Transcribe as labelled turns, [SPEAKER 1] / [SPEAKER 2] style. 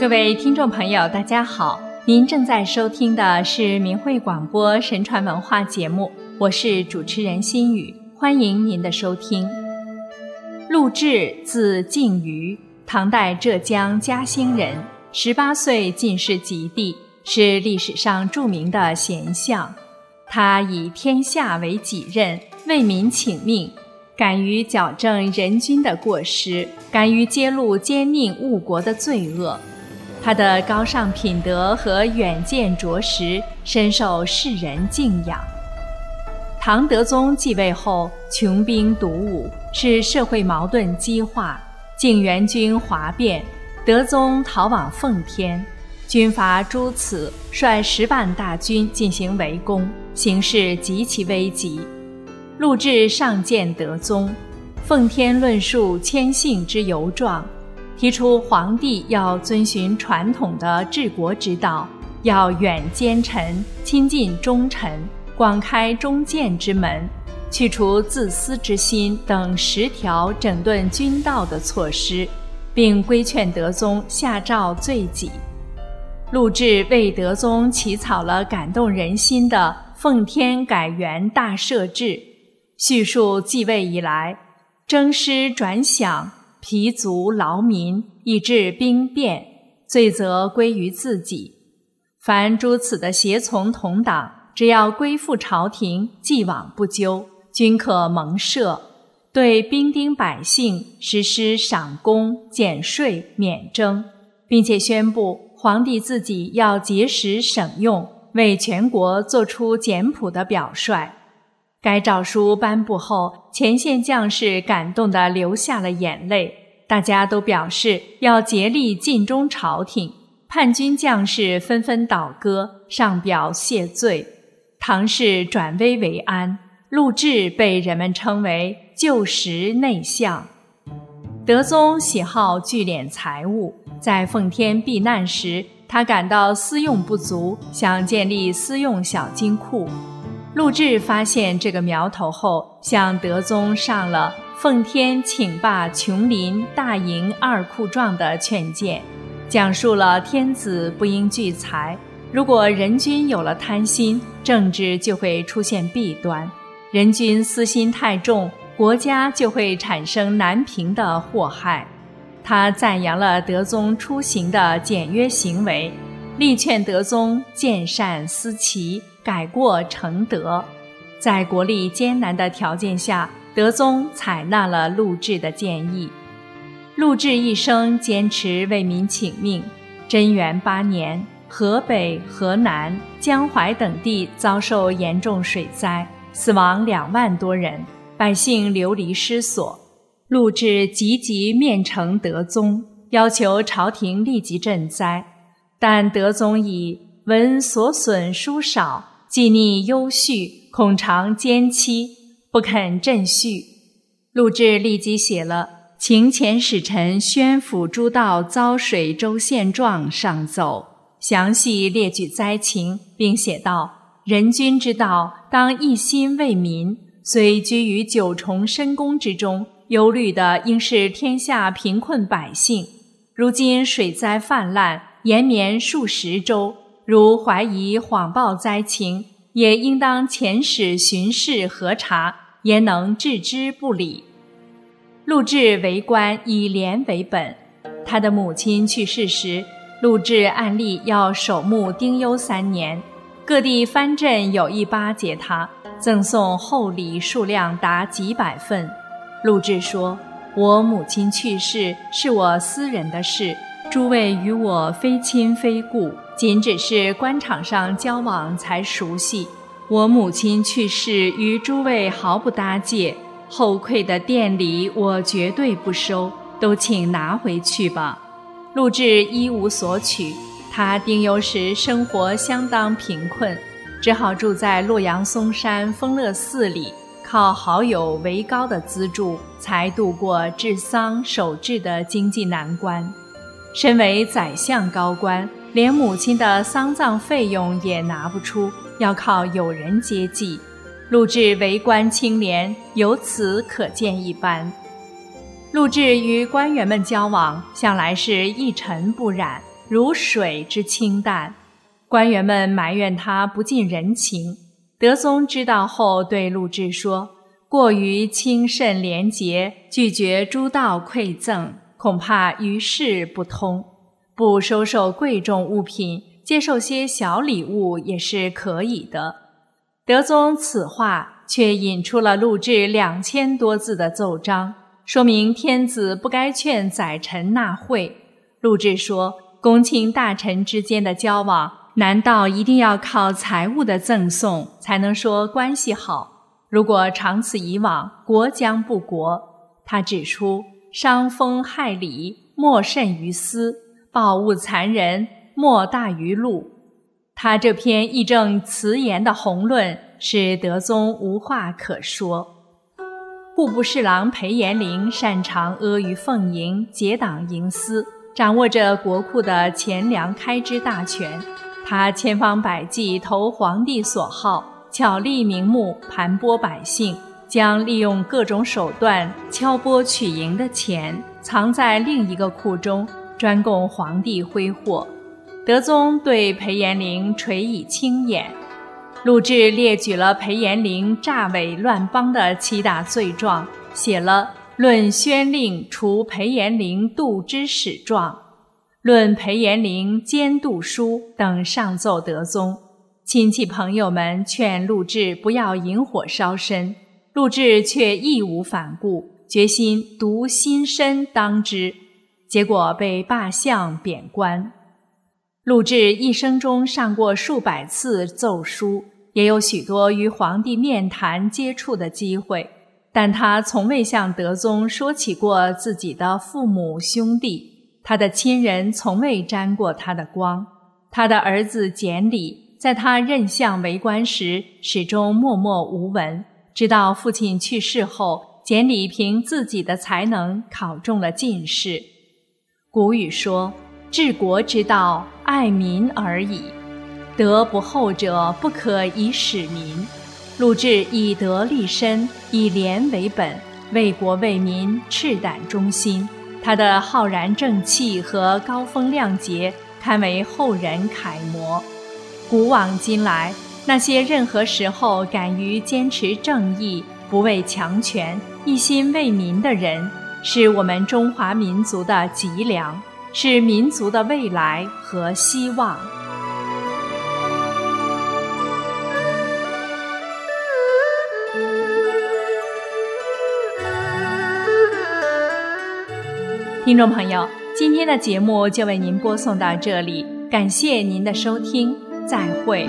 [SPEAKER 1] 各位听众朋友，大家好，您正在收听的是明慧广播神传文化节目，我是主持人心雨，欢迎您的收听。陆志，字敬瑜，唐代浙江嘉兴人，十八岁进士及第，是历史上著名的贤相。他以天下为己任，为民请命。敢于矫正人君的过失，敢于揭露奸佞误国的罪恶，他的高尚品德和远见卓识深受世人敬仰。唐德宗继位后，穷兵黩武，使社会矛盾激化。靖元军哗变，德宗逃往奉天，军阀朱此率十万大军进行围攻，形势极其危急。陆贽上谏德宗，奉天论述谦信之由状，提出皇帝要遵循传统的治国之道，要远奸臣，亲近忠臣，广开忠谏之门，去除自私之心等十条整顿军道的措施，并规劝德宗下诏罪己。陆贽为德宗起草了感动人心的《奉天改元大赦制》。叙述继位以来，征师转饷，疲足劳民，以致兵变，罪责归于自己。凡诸此的胁从同党，只要归附朝廷，既往不咎，均可蒙赦。对兵丁百姓实施赏功、减税、免征，并且宣布皇帝自己要节食省用，为全国做出简朴的表率。该诏书颁布后，前线将士感动的流下了眼泪，大家都表示要竭力尽忠朝廷。叛军将士纷纷倒戈，上表谢罪。唐氏转危为安，陆贽被人们称为旧时内相。德宗喜好聚敛财物，在奉天避难时，他感到私用不足，想建立私用小金库。陆贽发现这个苗头后，向德宗上了“奉天请罢琼林、大营二库状”的劝谏，讲述了天子不应聚财，如果人君有了贪心，政治就会出现弊端；人君私心太重，国家就会产生难平的祸害。他赞扬了德宗出行的简约行为，力劝德宗见善思齐。改过成德，在国力艰难的条件下，德宗采纳了陆贽的建议。陆贽一生坚持为民请命。贞元八年，河北、河南、江淮等地遭受严重水灾，死亡两万多人，百姓流离失所。陆贽急急面呈德宗，要求朝廷立即赈灾，但德宗以闻所损殊少。既逆忧绪，恐尝奸妻，不肯振叙。陆贽立即写了《请遣使臣宣抚诸道遭水州现状》上奏，详细列举灾情，并写道：“人君之道，当一心为民。虽居于九重深宫之中，忧虑的应是天下贫困百姓。如今水灾泛滥，延绵数十州。”如怀疑谎报灾情，也应当遣使巡视核查，焉能置之不理？陆贽为官以廉为本。他的母亲去世时，陆贽按例要守墓丁忧三年，各地藩镇有意巴结他，赠送厚礼数量达几百份。陆贽说：“我母亲去世是我私人的事。”诸位与我非亲非故，仅只是官场上交往才熟悉。我母亲去世与诸位毫不搭界，后馈的店礼我绝对不收，都请拿回去吧。陆贽一无所取，他丁忧时生活相当贫困，只好住在洛阳嵩山丰乐寺里，靠好友韦高的资助，才度过治丧守制的经济难关。身为宰相高官，连母亲的丧葬费用也拿不出，要靠友人接济。陆贽为官清廉，由此可见一斑。陆贽与官员们交往，向来是一尘不染。如水之清淡。官员们埋怨他不近人情。德宗知道后，对陆贽说：“过于清慎廉洁，拒绝诸道馈赠，恐怕于事不通。不收受贵重物品，接受些小礼物也是可以的。”德宗此话却引出了陆贽两千多字的奏章，说明天子不该劝宰臣纳贿。陆贽说：“公卿大臣之间的交往。”难道一定要靠财物的赠送才能说关系好？如果长此以往，国将不国。他指出：伤风害礼，莫甚于私；暴物残人，莫大于禄。他这篇义正辞严的宏论，使德宗无话可说。户部侍郎裴延龄擅长阿谀奉迎、结党营私，掌握着国库的钱粮开支大权。他千方百计投皇帝所好，巧立名目盘剥百姓，将利用各种手段敲剥取赢的钱藏在另一个库中，专供皇帝挥霍。德宗对裴延龄垂以轻眼。陆贽列举了裴延龄诈伪乱邦的七大罪状，写了《论宣令除裴延龄度之始状》。论裴延龄监度书等上奏德宗，亲戚朋友们劝陆贽不要引火烧身，陆贽却义无反顾，决心独心身当之，结果被罢相贬官。陆贽一生中上过数百次奏书，也有许多与皇帝面谈接触的机会，但他从未向德宗说起过自己的父母兄弟。他的亲人从未沾过他的光。他的儿子简礼在他任相为官时始终默默无闻，直到父亲去世后，简礼凭自己的才能考中了进士。古语说：“治国之道，爱民而已。德不厚者，不可以使民。”陆贽以德立身，以廉为本，为国为民，赤胆忠心。他的浩然正气和高风亮节，堪为后人楷模。古往今来，那些任何时候敢于坚持正义、不畏强权、一心为民的人，是我们中华民族的脊梁，是民族的未来和希望。听众朋友，今天的节目就为您播送到这里，感谢您的收听，再会。